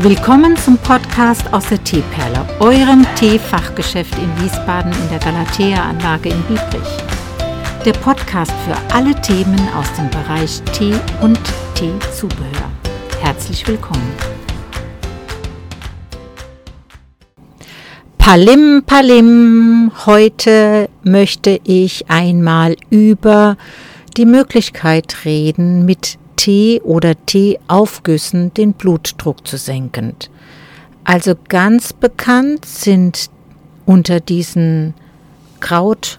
Willkommen zum Podcast aus der Teeperle, eurem Teefachgeschäft in Wiesbaden in der Galatea-Anlage in Biebrich. Der Podcast für alle Themen aus dem Bereich Tee und Teezubehör. Herzlich willkommen. Palim Palim, heute möchte ich einmal über die Möglichkeit reden, mit Tee oder Teeaufgüssen den Blutdruck zu senken. Also ganz bekannt sind unter diesen Kraut-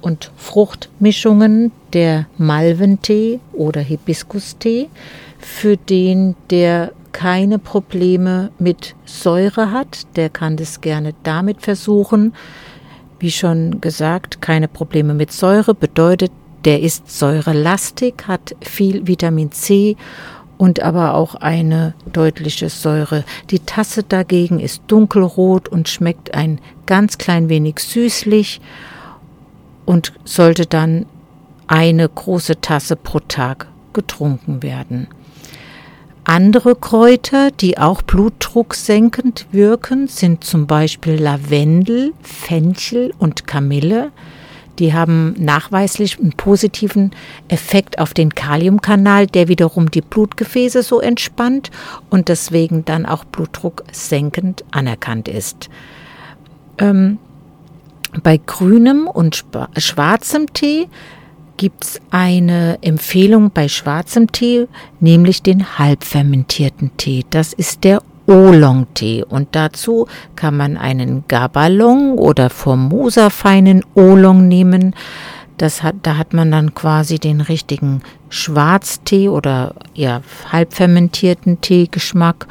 und Fruchtmischungen der Malventee oder Hibiskustee, für den der keine Probleme mit Säure hat, der kann das gerne damit versuchen. Wie schon gesagt, keine Probleme mit Säure bedeutet, der ist säurelastig, hat viel Vitamin C und aber auch eine deutliche Säure. Die Tasse dagegen ist dunkelrot und schmeckt ein ganz klein wenig süßlich und sollte dann eine große Tasse pro Tag getrunken werden. Andere Kräuter, die auch blutdrucksenkend wirken, sind zum Beispiel Lavendel, Fenchel und Kamille. Die haben nachweislich einen positiven Effekt auf den Kaliumkanal, der wiederum die Blutgefäße so entspannt und deswegen dann auch Blutdruck senkend anerkannt ist. Ähm, bei grünem und schwarzem Tee gibt es eine Empfehlung bei schwarzem Tee, nämlich den halbfermentierten Tee. Das ist der Oolong-Tee und dazu kann man einen Gabalong oder Formosa feinen Oolong nehmen. Das hat, da hat man dann quasi den richtigen Schwarztee oder ja, halbfermentierten Teegeschmack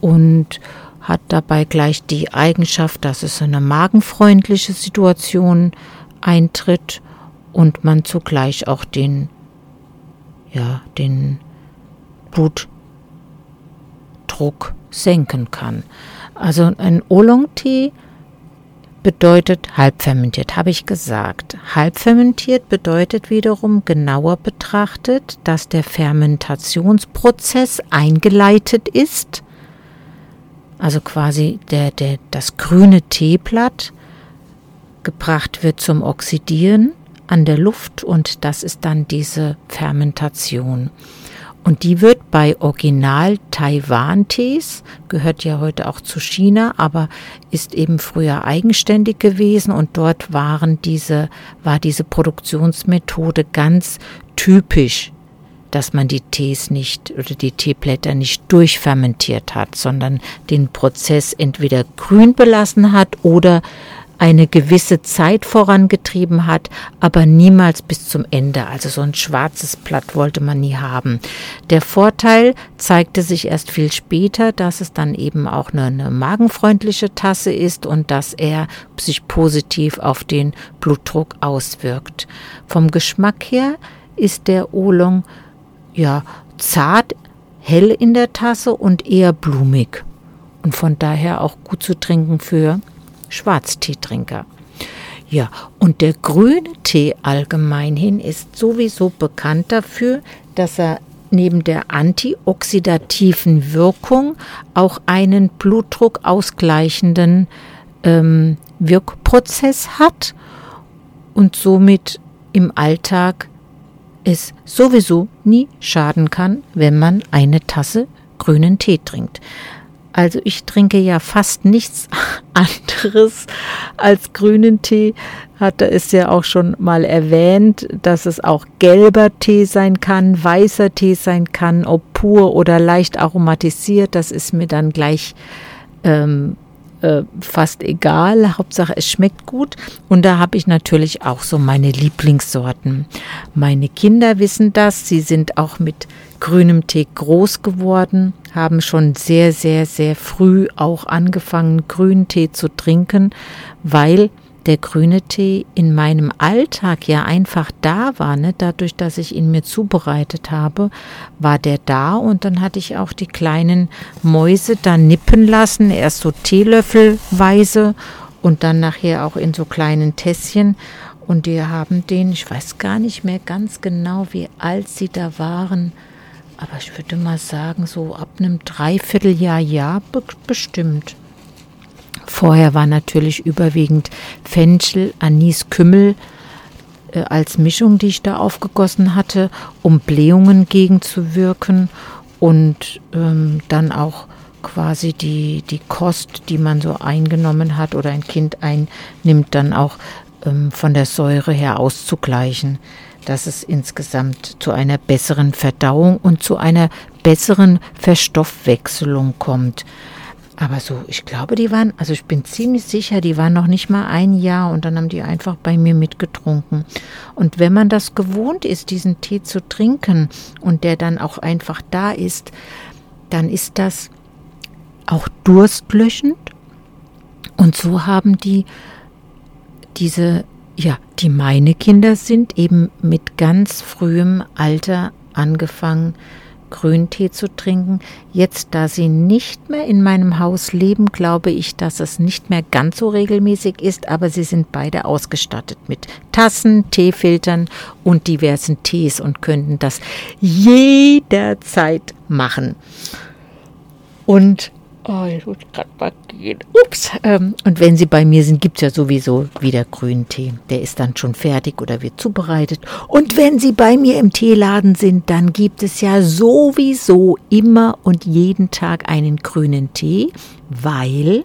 und hat dabei gleich die Eigenschaft, dass es eine magenfreundliche Situation eintritt und man zugleich auch den, ja, den Blutdruck senken kann. Also ein Oolong-Tee bedeutet halbfermentiert, habe ich gesagt. Halbfermentiert bedeutet wiederum genauer betrachtet, dass der Fermentationsprozess eingeleitet ist, also quasi der, der, das grüne Teeblatt gebracht wird zum Oxidieren an der Luft und das ist dann diese Fermentation. Und die wird bei Original Taiwan-Tees, gehört ja heute auch zu China, aber ist eben früher eigenständig gewesen. Und dort waren diese, war diese Produktionsmethode ganz typisch, dass man die Tees nicht oder die Teeblätter nicht durchfermentiert hat, sondern den Prozess entweder grün belassen hat oder eine gewisse Zeit vorangetrieben hat, aber niemals bis zum Ende. Also so ein schwarzes Blatt wollte man nie haben. Der Vorteil zeigte sich erst viel später, dass es dann eben auch eine, eine magenfreundliche Tasse ist und dass er sich positiv auf den Blutdruck auswirkt. Vom Geschmack her ist der Oolong ja zart, hell in der Tasse und eher blumig und von daher auch gut zu trinken für Schwarzteetrinker. Ja, und der grüne Tee allgemeinhin ist sowieso bekannt dafür, dass er neben der antioxidativen Wirkung auch einen Blutdruck ausgleichenden ähm, Wirkprozess hat und somit im Alltag es sowieso nie schaden kann, wenn man eine Tasse grünen Tee trinkt. Also ich trinke ja fast nichts anderes als grünen Tee. Hatte es ja auch schon mal erwähnt, dass es auch gelber Tee sein kann, weißer Tee sein kann, ob pur oder leicht aromatisiert. Das ist mir dann gleich ähm, äh, fast egal. Hauptsache es schmeckt gut. Und da habe ich natürlich auch so meine Lieblingssorten. Meine Kinder wissen das. Sie sind auch mit grünem Tee groß geworden, haben schon sehr, sehr, sehr früh auch angefangen, grünen Tee zu trinken, weil der grüne Tee in meinem Alltag ja einfach da war, ne? dadurch, dass ich ihn mir zubereitet habe, war der da und dann hatte ich auch die kleinen Mäuse da nippen lassen, erst so Teelöffelweise und dann nachher auch in so kleinen Tässchen und die haben den, ich weiß gar nicht mehr ganz genau, wie alt sie da waren, aber ich würde mal sagen, so ab einem Dreivierteljahr, ja, be bestimmt. Vorher war natürlich überwiegend Fenchel, Anis, Kümmel äh, als Mischung, die ich da aufgegossen hatte, um Blähungen gegenzuwirken und ähm, dann auch quasi die, die Kost, die man so eingenommen hat oder ein Kind einnimmt, dann auch ähm, von der Säure her auszugleichen, dass es insgesamt zu einer besseren Verdauung und zu einer besseren Verstoffwechselung kommt. Aber so, ich glaube, die waren, also ich bin ziemlich sicher, die waren noch nicht mal ein Jahr und dann haben die einfach bei mir mitgetrunken. Und wenn man das gewohnt ist, diesen Tee zu trinken und der dann auch einfach da ist, dann ist das auch durstlöschend. Und so haben die diese, ja, die meine Kinder sind, eben mit ganz frühem Alter angefangen, Grüntee zu trinken. Jetzt, da sie nicht mehr in meinem Haus leben, glaube ich, dass es nicht mehr ganz so regelmäßig ist, aber sie sind beide ausgestattet mit Tassen, Teefiltern und diversen Tees und könnten das jederzeit machen. Und Oh, ich muss gerade mal gehen. Ups. Ähm, und wenn Sie bei mir sind, gibt es ja sowieso wieder grünen Tee. Der ist dann schon fertig oder wird zubereitet. Und wenn Sie bei mir im Teeladen sind, dann gibt es ja sowieso immer und jeden Tag einen grünen Tee, weil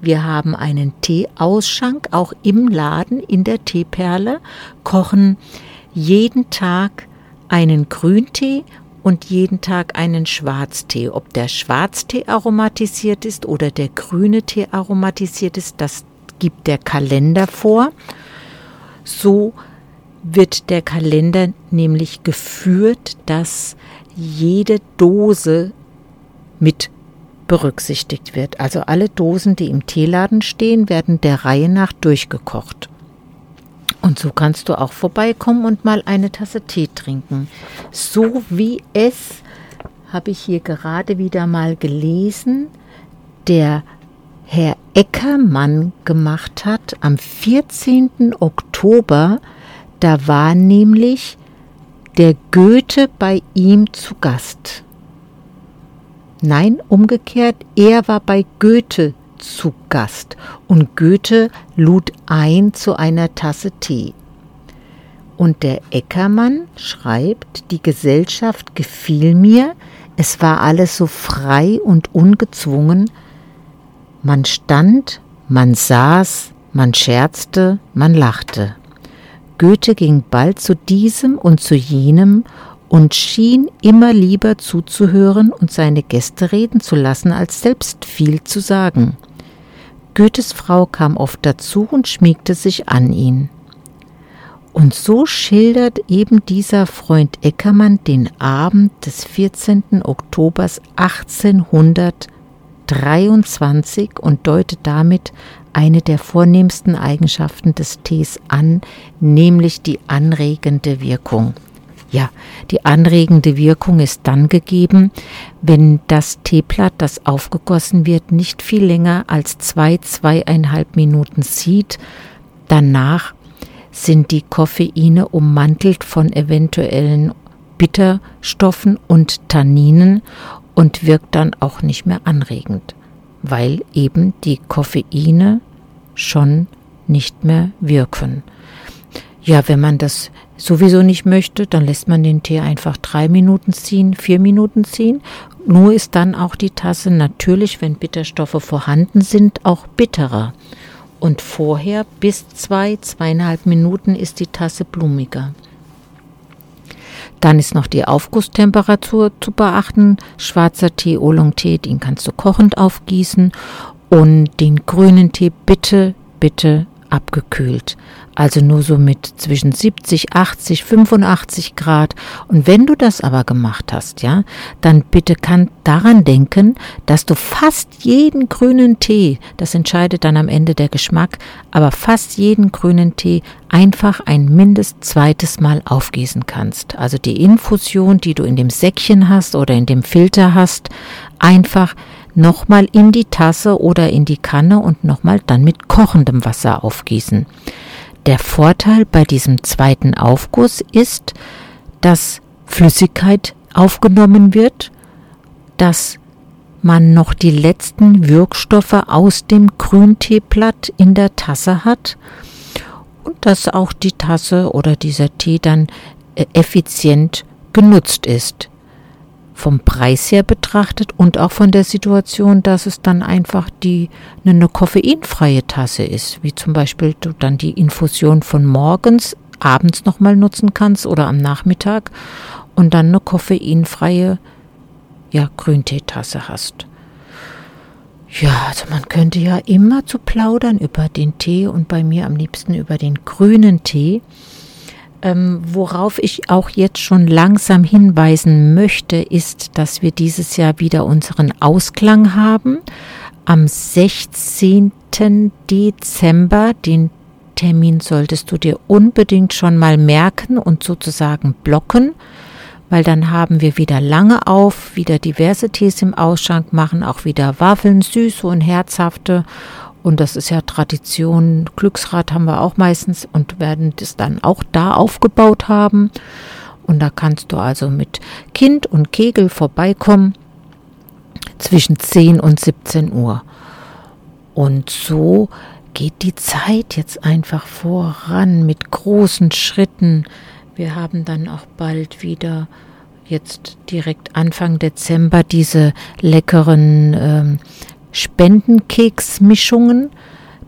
wir haben einen Teeausschank auch im Laden in der Teeperle, kochen jeden Tag einen Grüntee und jeden Tag einen Schwarztee. Ob der Schwarztee aromatisiert ist oder der grüne Tee aromatisiert ist, das gibt der Kalender vor. So wird der Kalender nämlich geführt, dass jede Dose mit berücksichtigt wird. Also alle Dosen, die im Teeladen stehen, werden der Reihe nach durchgekocht. Und so kannst du auch vorbeikommen und mal eine Tasse Tee trinken. So wie es, habe ich hier gerade wieder mal gelesen, der Herr Eckermann gemacht hat am 14. Oktober. Da war nämlich der Goethe bei ihm zu Gast. Nein, umgekehrt, er war bei Goethe zu Gast und Goethe lud ein zu einer Tasse Tee. Und der Eckermann schreibt, die Gesellschaft gefiel mir, es war alles so frei und ungezwungen, man stand, man saß, man scherzte, man lachte. Goethe ging bald zu diesem und zu jenem und schien immer lieber zuzuhören und seine Gäste reden zu lassen, als selbst viel zu sagen. Goethes Frau kam oft dazu und schmiegte sich an ihn. Und so schildert eben dieser Freund Eckermann den Abend des 14. Oktobers 1823 und deutet damit eine der vornehmsten Eigenschaften des Tees an, nämlich die anregende Wirkung. Ja, die anregende Wirkung ist dann gegeben, wenn das Teeblatt, das aufgegossen wird, nicht viel länger als zwei, zweieinhalb Minuten zieht. Danach sind die Koffeine ummantelt von eventuellen Bitterstoffen und Tanninen und wirkt dann auch nicht mehr anregend, weil eben die Koffeine schon nicht mehr wirken. Ja, wenn man das sowieso nicht möchte, dann lässt man den Tee einfach drei Minuten ziehen, vier Minuten ziehen. Nur ist dann auch die Tasse natürlich, wenn Bitterstoffe vorhanden sind, auch bitterer. Und vorher bis zwei, zweieinhalb Minuten ist die Tasse blumiger. Dann ist noch die Aufgusstemperatur zu beachten. Schwarzer Tee, Oolong-Tee, den kannst du kochend aufgießen. Und den grünen Tee bitte, bitte abgekühlt. Also nur so mit zwischen 70, 80, 85 Grad. Und wenn du das aber gemacht hast, ja, dann bitte kann daran denken, dass du fast jeden grünen Tee, das entscheidet dann am Ende der Geschmack, aber fast jeden grünen Tee einfach ein mindest zweites Mal aufgießen kannst. Also die Infusion, die du in dem Säckchen hast oder in dem Filter hast, einfach nochmal in die Tasse oder in die Kanne und nochmal dann mit kochendem Wasser aufgießen. Der Vorteil bei diesem zweiten Aufguss ist, dass Flüssigkeit aufgenommen wird, dass man noch die letzten Wirkstoffe aus dem Grünteeblatt in der Tasse hat und dass auch die Tasse oder dieser Tee dann äh, effizient genutzt ist. Vom Preis her betrachtet und auch von der Situation, dass es dann einfach die eine koffeinfreie Tasse ist, wie zum Beispiel du dann die Infusion von morgens abends nochmal nutzen kannst oder am Nachmittag und dann eine koffeinfreie ja, Grünteetasse hast. Ja, also man könnte ja immer zu plaudern über den Tee und bei mir am liebsten über den grünen Tee. Ähm, worauf ich auch jetzt schon langsam hinweisen möchte, ist, dass wir dieses Jahr wieder unseren Ausklang haben. Am 16. Dezember, den Termin solltest du dir unbedingt schon mal merken und sozusagen blocken weil dann haben wir wieder lange auf, wieder diverse Tees im Ausschank machen, auch wieder Waffeln, süße und herzhafte. Und das ist ja Tradition. Glücksrad haben wir auch meistens und werden das dann auch da aufgebaut haben. Und da kannst du also mit Kind und Kegel vorbeikommen zwischen 10 und 17 Uhr. Und so geht die Zeit jetzt einfach voran mit großen Schritten. Wir haben dann auch bald wieder jetzt direkt Anfang Dezember diese leckeren ähm, Spendenkeksmischungen,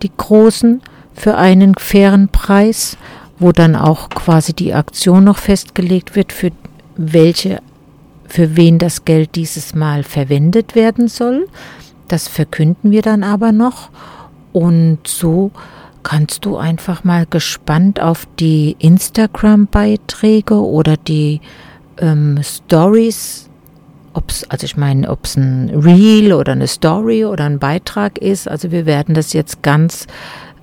die großen, für einen fairen Preis, wo dann auch quasi die Aktion noch festgelegt wird, für welche, für wen das Geld dieses Mal verwendet werden soll. Das verkünden wir dann aber noch. Und so kannst du einfach mal gespannt auf die Instagram-Beiträge oder die ähm, Stories, ob's, also ich meine, ob es ein Reel oder eine Story oder ein Beitrag ist. Also wir werden das jetzt ganz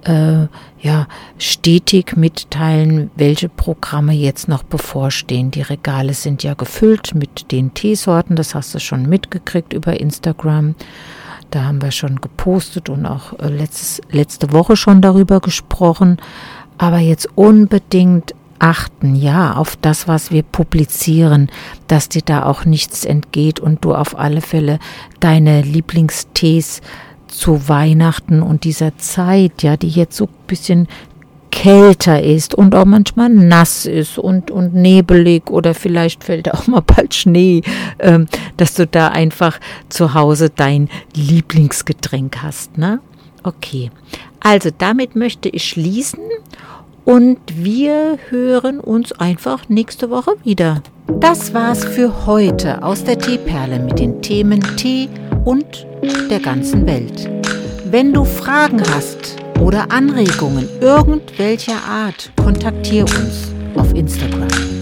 äh, ja, stetig mitteilen, welche Programme jetzt noch bevorstehen. Die Regale sind ja gefüllt mit den Teesorten, das hast du schon mitgekriegt über Instagram. Da haben wir schon gepostet und auch äh, letztes, letzte Woche schon darüber gesprochen. Aber jetzt unbedingt achten, ja, auf das, was wir publizieren, dass dir da auch nichts entgeht und du auf alle Fälle deine Lieblingstees zu Weihnachten und dieser Zeit, ja, die jetzt so ein bisschen kälter ist und auch manchmal nass ist und, und nebelig oder vielleicht fällt auch mal bald Schnee, ähm, dass du da einfach zu Hause dein Lieblingsgetränk hast, ne? Okay. Also damit möchte ich schließen und wir hören uns einfach nächste Woche wieder. Das war's für heute aus der Teeperle mit den Themen Tee und der ganzen Welt. Wenn du Fragen hast, oder Anregungen irgendwelcher Art, kontaktiere uns auf Instagram.